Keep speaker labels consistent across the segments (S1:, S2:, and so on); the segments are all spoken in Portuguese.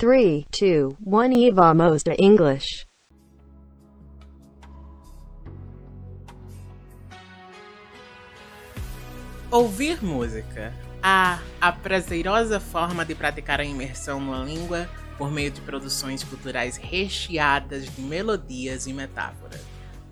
S1: 3, 2, 1 e vamos a English.
S2: Ouvir música. A, a prazerosa forma de praticar a imersão numa língua por meio de produções culturais recheadas de melodias e metáforas.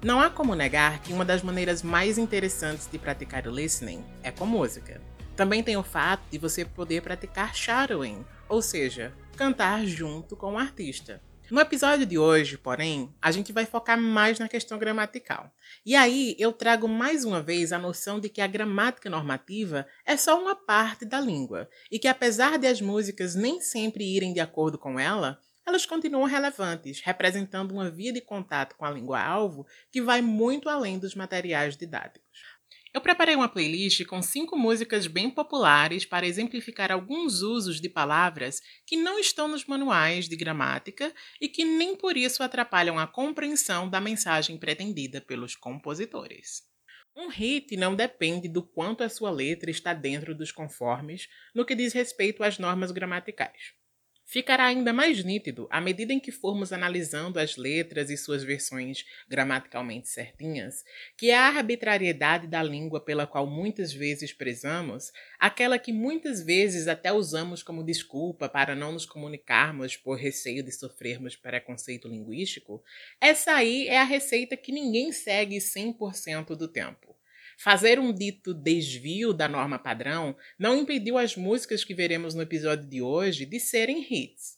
S2: Não há como negar que uma das maneiras mais interessantes de praticar o listening é com música. Também tem o fato de você poder praticar shadowing, ou seja, cantar junto com o artista. No episódio de hoje, porém, a gente vai focar mais na questão gramatical. E aí eu trago mais uma vez a noção de que a gramática normativa é só uma parte da língua e que apesar de as músicas nem sempre irem de acordo com ela, elas continuam relevantes, representando uma via de contato com a língua-alvo que vai muito além dos materiais didáticos. Eu preparei uma playlist com cinco músicas bem populares para exemplificar alguns usos de palavras que não estão nos manuais de gramática e que nem por isso atrapalham a compreensão da mensagem pretendida pelos compositores. Um hit não depende do quanto a sua letra está dentro dos conformes no que diz respeito às normas gramaticais. Ficará ainda mais nítido à medida em que formos analisando as letras e suas versões gramaticalmente certinhas, que é a arbitrariedade da língua pela qual muitas vezes prezamos, aquela que muitas vezes até usamos como desculpa para não nos comunicarmos por receio de sofrermos preconceito linguístico, essa aí é a receita que ninguém segue 100% do tempo. Fazer um dito desvio da norma padrão não impediu as músicas que veremos no episódio de hoje de serem hits.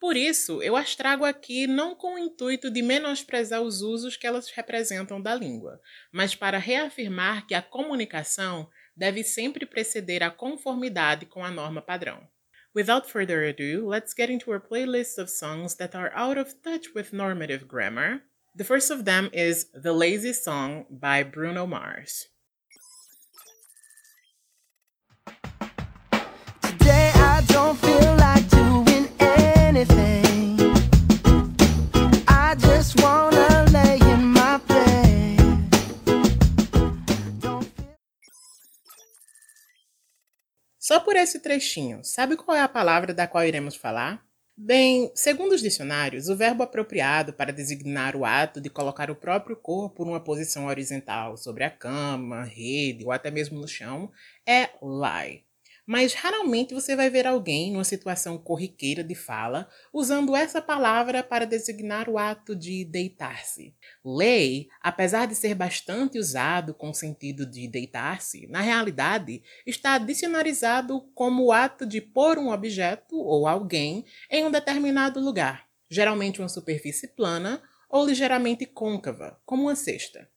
S2: Por isso, eu as trago aqui não com o intuito de menosprezar os usos que elas representam da língua, mas para reafirmar que a comunicação deve sempre preceder a conformidade com a norma padrão. Without further ado, let's get into our playlist of songs that are out of touch with normative grammar. The first of them is The Lazy Song by Bruno Mars. Só por esse trechinho, sabe qual é a palavra da qual iremos falar? Bem, segundo os dicionários, o verbo apropriado para designar o ato de colocar o próprio corpo numa posição horizontal sobre a cama, rede ou até mesmo no chão é lie mas raramente você vai ver alguém numa situação corriqueira de fala usando essa palavra para designar o ato de deitar-se. Lei, apesar de ser bastante usado com o sentido de deitar-se, na realidade está dicionarizado como o ato de pôr um objeto ou alguém em um determinado lugar, geralmente uma superfície plana ou ligeiramente côncava, como uma cesta.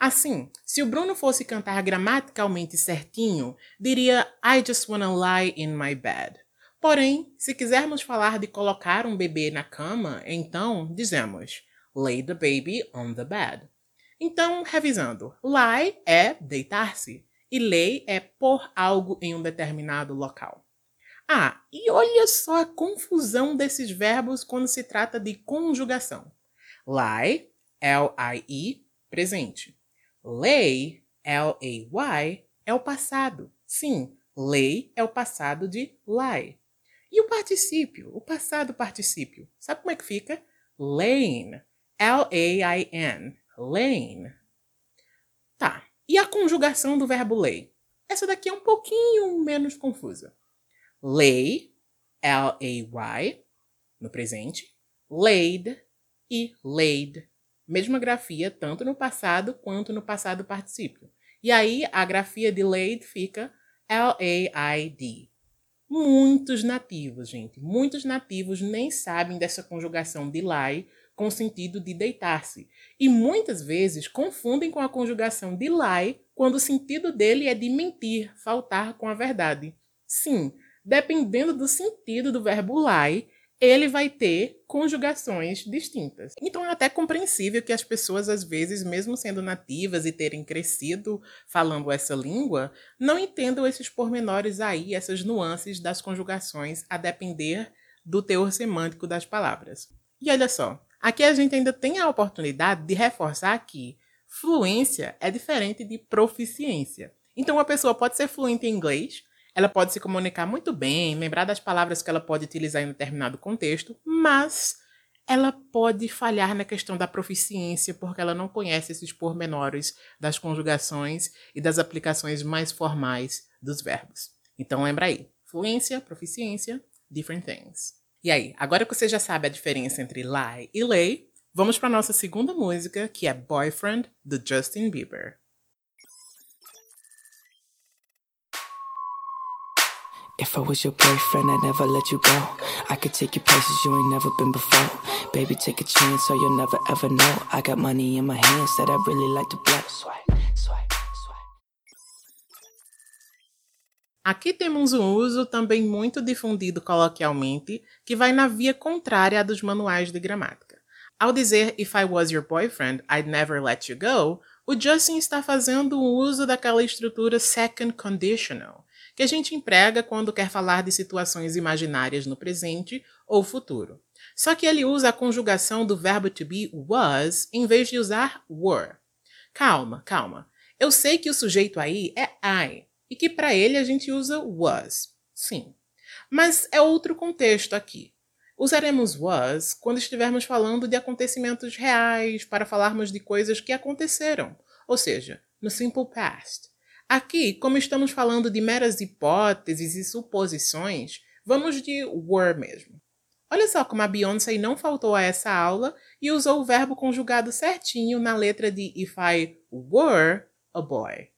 S2: Assim, se o Bruno fosse cantar gramaticalmente certinho, diria I just wanna lie in my bed. Porém, se quisermos falar de colocar um bebê na cama, então dizemos lay the baby on the bed. Então, revisando, lie é deitar-se e lay é pôr algo em um determinado local. Ah, e olha só a confusão desses verbos quando se trata de conjugação. Lie, L-I-E, presente. Lay, L-A-Y, é o passado. Sim, lay é o passado de lie. E o particípio, o passado particípio, sabe como é que fica? Lane, L-A-I-N, lane. Tá, e a conjugação do verbo lay? Essa daqui é um pouquinho menos confusa. Lay, L-A-Y, no presente, laid e laid Mesma grafia tanto no passado quanto no passado particípio. E aí a grafia de laid fica L-A-I-D. Muitos nativos, gente, muitos nativos nem sabem dessa conjugação de lie com o sentido de deitar-se. E muitas vezes confundem com a conjugação de lie quando o sentido dele é de mentir, faltar com a verdade. Sim, dependendo do sentido do verbo lie, ele vai ter conjugações distintas. Então é até compreensível que as pessoas, às vezes, mesmo sendo nativas e terem crescido falando essa língua, não entendam esses pormenores aí, essas nuances das conjugações, a depender do teor semântico das palavras. E olha só, aqui a gente ainda tem a oportunidade de reforçar que fluência é diferente de proficiência. Então, uma pessoa pode ser fluente em inglês Ela pode se comunicar muito bem, lembrar das palavras que ela pode utilizar em determinado contexto, mas ela pode falhar na questão da proficiência porque ela não conhece esses pormenores das conjugações e das aplicações mais formais dos verbos. Então lembra aí, fluência, proficiência, different things. E aí, agora que você já sabe a diferença entre lie e lay, vamos para nossa segunda música, que é Boyfriend do Justin Bieber. If I was your boyfriend, I'd never let you go. I could take you places you ain't never been before. Baby, take a chance so you'll never ever know. I got money in my hands that I really like to blow. Swipe, swipe, swipe. Aqui temos um uso também muito difundido coloquialmente, que vai na via contrária dos manuais de gramática. Ao dizer If I was your boyfriend, I'd never let you go, o Justin está fazendo um uso daquela estrutura second conditional, que a gente emprega quando quer falar de situações imaginárias no presente ou futuro. Só que ele usa a conjugação do verbo to be was em vez de usar were. Calma, calma. Eu sei que o sujeito aí é I e que para ele a gente usa was. Sim. Mas é outro contexto aqui. Usaremos was quando estivermos falando de acontecimentos reais, para falarmos de coisas que aconteceram, ou seja, no simple past. Aqui, como estamos falando de meras hipóteses e suposições, vamos de were mesmo. Olha só como a Beyoncé não faltou a essa aula e usou o verbo conjugado certinho na letra de If I Were a Boy.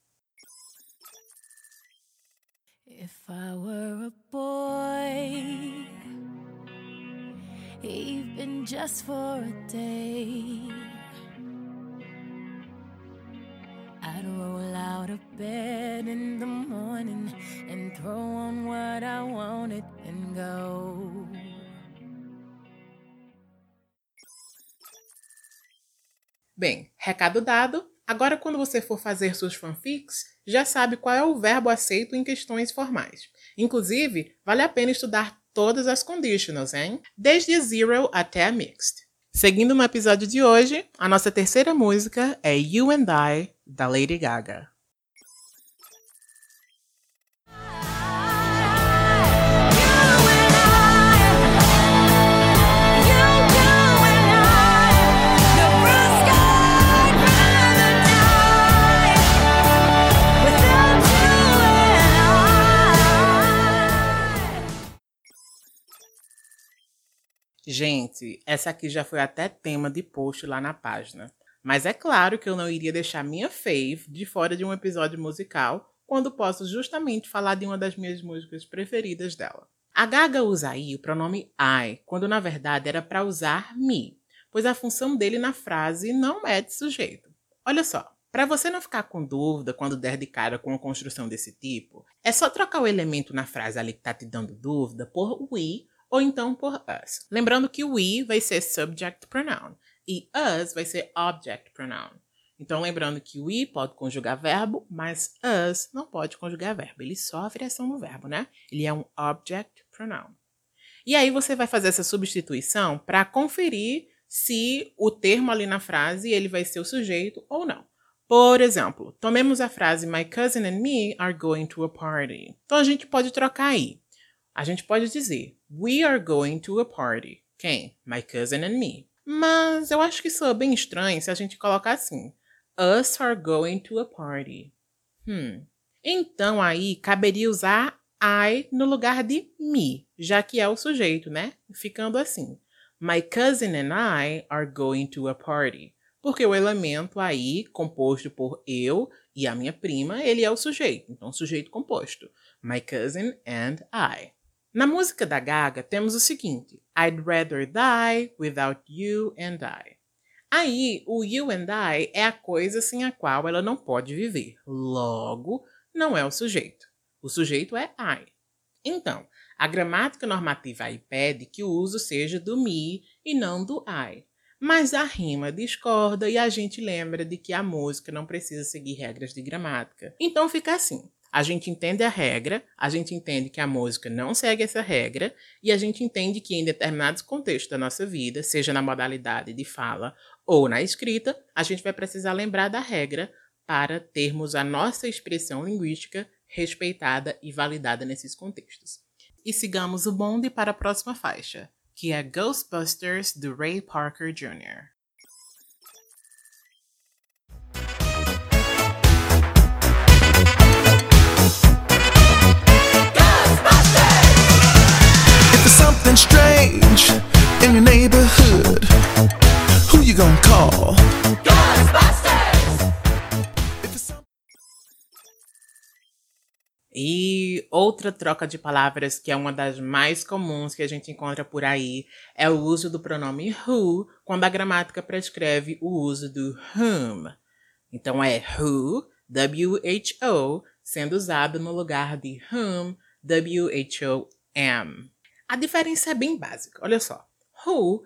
S2: If I were a boy, even just for a day. I'd roll out of bed in the morning and throw on what I wanted and go. Bem, recado dado. Agora, quando você for fazer suas fanfics, já sabe qual é o verbo aceito em questões formais. Inclusive, vale a pena estudar todas as conditionals, hein? Desde zero até mixed. Seguindo no episódio de hoje, a nossa terceira música é You and I, da Lady Gaga. Gente, essa aqui já foi até tema de post lá na página. Mas é claro que eu não iria deixar minha fave de fora de um episódio musical, quando posso justamente falar de uma das minhas músicas preferidas dela. A Gaga usa aí o pronome I, quando na verdade era para usar me, pois a função dele na frase não é de sujeito. Olha só, para você não ficar com dúvida quando der de cara com uma construção desse tipo, é só trocar o elemento na frase ali que tá te dando dúvida por we ou então por us. Lembrando que o we vai ser subject pronoun e us vai ser object pronoun. Então, lembrando que o we pode conjugar verbo, mas us não pode conjugar verbo. Ele sofre ação no verbo, né? Ele é um object pronoun. E aí você vai fazer essa substituição para conferir se o termo ali na frase ele vai ser o sujeito ou não. Por exemplo, tomemos a frase My cousin and me are going to a party. Então a gente pode trocar aí. A gente pode dizer We are going to a party. Quem? My cousin and me. Mas eu acho que soa bem estranho se a gente colocar assim: Us are going to a party. Hum. Então aí caberia usar I no lugar de me, já que é o sujeito, né? Ficando assim: My cousin and I are going to a party. Porque o elemento aí, composto por eu e a minha prima, ele é o sujeito. Então, sujeito composto. My cousin and I. Na música da Gaga temos o seguinte: I'd rather die without you and I. Aí, o you and I é a coisa sem a qual ela não pode viver. Logo, não é o sujeito. O sujeito é I. Então, a gramática normativa aí pede que o uso seja do me e não do I. Mas a rima discorda e a gente lembra de que a música não precisa seguir regras de gramática. Então fica assim: a gente entende a regra, a gente entende que a música não segue essa regra, e a gente entende que em determinados contextos da nossa vida, seja na modalidade de fala ou na escrita, a gente vai precisar lembrar da regra para termos a nossa expressão linguística respeitada e validada nesses contextos. E sigamos o bonde para a próxima faixa, que é Ghostbusters do Ray Parker Jr.
S3: something strange in your neighborhood, who you gonna call?
S2: E outra troca de palavras que é uma das mais comuns que a gente encontra por aí é o uso do pronome who quando a gramática prescreve o uso do whom. Então é who, W-H-O, sendo usado no lugar de whom, W-H-O-M. A diferença é bem básica, olha só. Who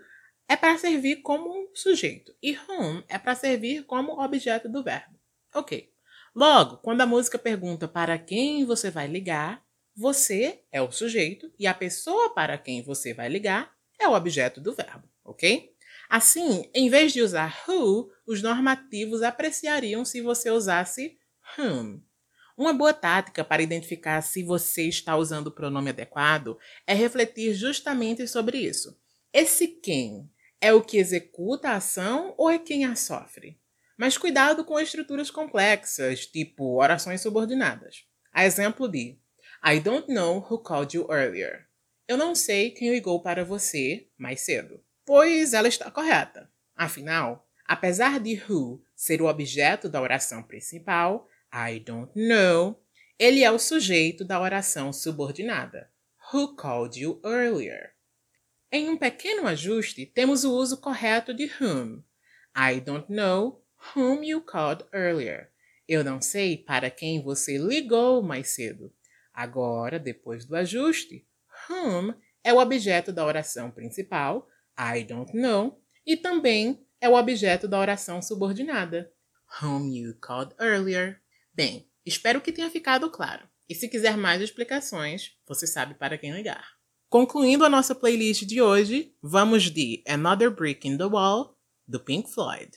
S2: é para servir como sujeito e whom é para servir como objeto do verbo. Ok. Logo, quando a música pergunta para quem você vai ligar, você é o sujeito e a pessoa para quem você vai ligar é o objeto do verbo, ok? Assim, em vez de usar who, os normativos apreciariam se você usasse whom. Uma boa tática para identificar se você está usando o pronome adequado é refletir justamente sobre isso. Esse quem é o que executa a ação ou é quem a sofre? Mas cuidado com estruturas complexas, tipo orações subordinadas. A exemplo de I don't know who called you earlier. Eu não sei quem ligou para você mais cedo. Pois ela está correta. Afinal, apesar de who ser o objeto da oração principal, I don't know, ele é o sujeito da oração subordinada. Who called you earlier? Em um pequeno ajuste, temos o uso correto de whom. I don't know whom you called earlier. Eu não sei para quem você ligou mais cedo. Agora, depois do ajuste, whom é o objeto da oração principal, I don't know, e também é o objeto da oração subordinada, whom you called earlier. Bem, espero que tenha ficado claro. E se quiser mais explicações, você sabe para quem ligar. Concluindo a nossa playlist de hoje, vamos de Another Brick in the Wall, do Pink Floyd.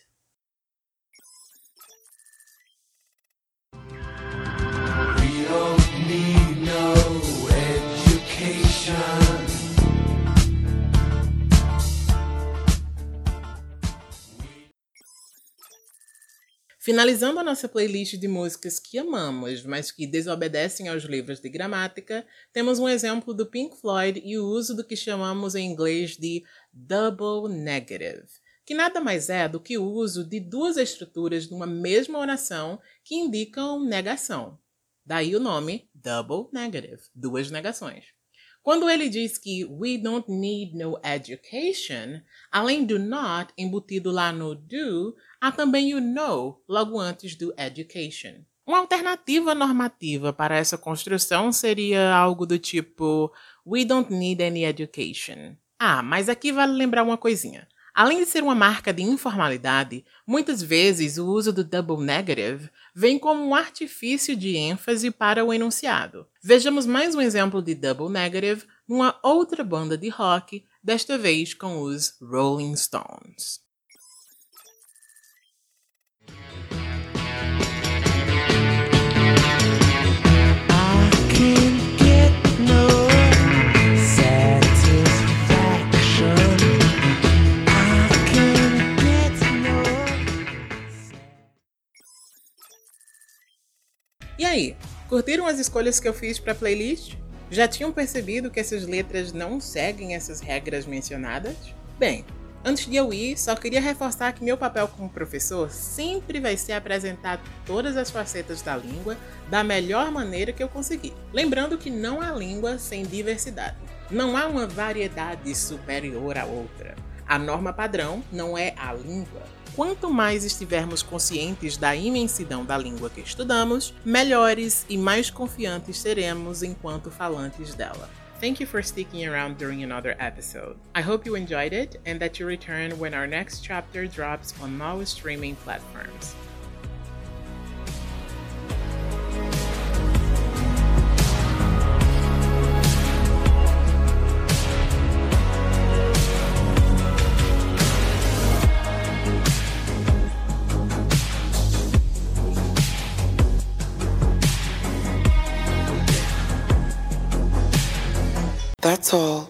S2: Finalizando a nossa playlist de músicas que amamos, mas que desobedecem aos livros de gramática, temos um exemplo do Pink Floyd e o uso do que chamamos em inglês de double negative, que nada mais é do que o uso de duas estruturas numa mesma oração que indicam negação. Daí o nome double negative, duas negações. Quando ele diz que we don't need no education, além do not embutido lá no do, há também o no logo antes do education. Uma alternativa normativa para essa construção seria algo do tipo we don't need any education. Ah, mas aqui vale lembrar uma coisinha. Além de ser uma marca de informalidade, muitas vezes o uso do double negative vem como um artifício de ênfase para o enunciado. Vejamos mais um exemplo de double negative numa outra banda de rock, desta vez com os Rolling Stones. E aí, curtiram as escolhas que eu fiz para a playlist? Já tinham percebido que essas letras não seguem essas regras mencionadas? Bem, antes de eu ir, só queria reforçar que meu papel como professor sempre vai ser apresentar todas as facetas da língua da melhor maneira que eu conseguir. Lembrando que não há língua sem diversidade. Não há uma variedade superior à outra. A norma padrão não é a língua, quanto mais estivermos conscientes da imensidão da língua que estudamos, melhores e mais confiantes seremos enquanto falantes dela. Thank you for sticking around during another episode. I hope you enjoyed it and that you return when our next chapter drops on all streaming platforms.
S4: All.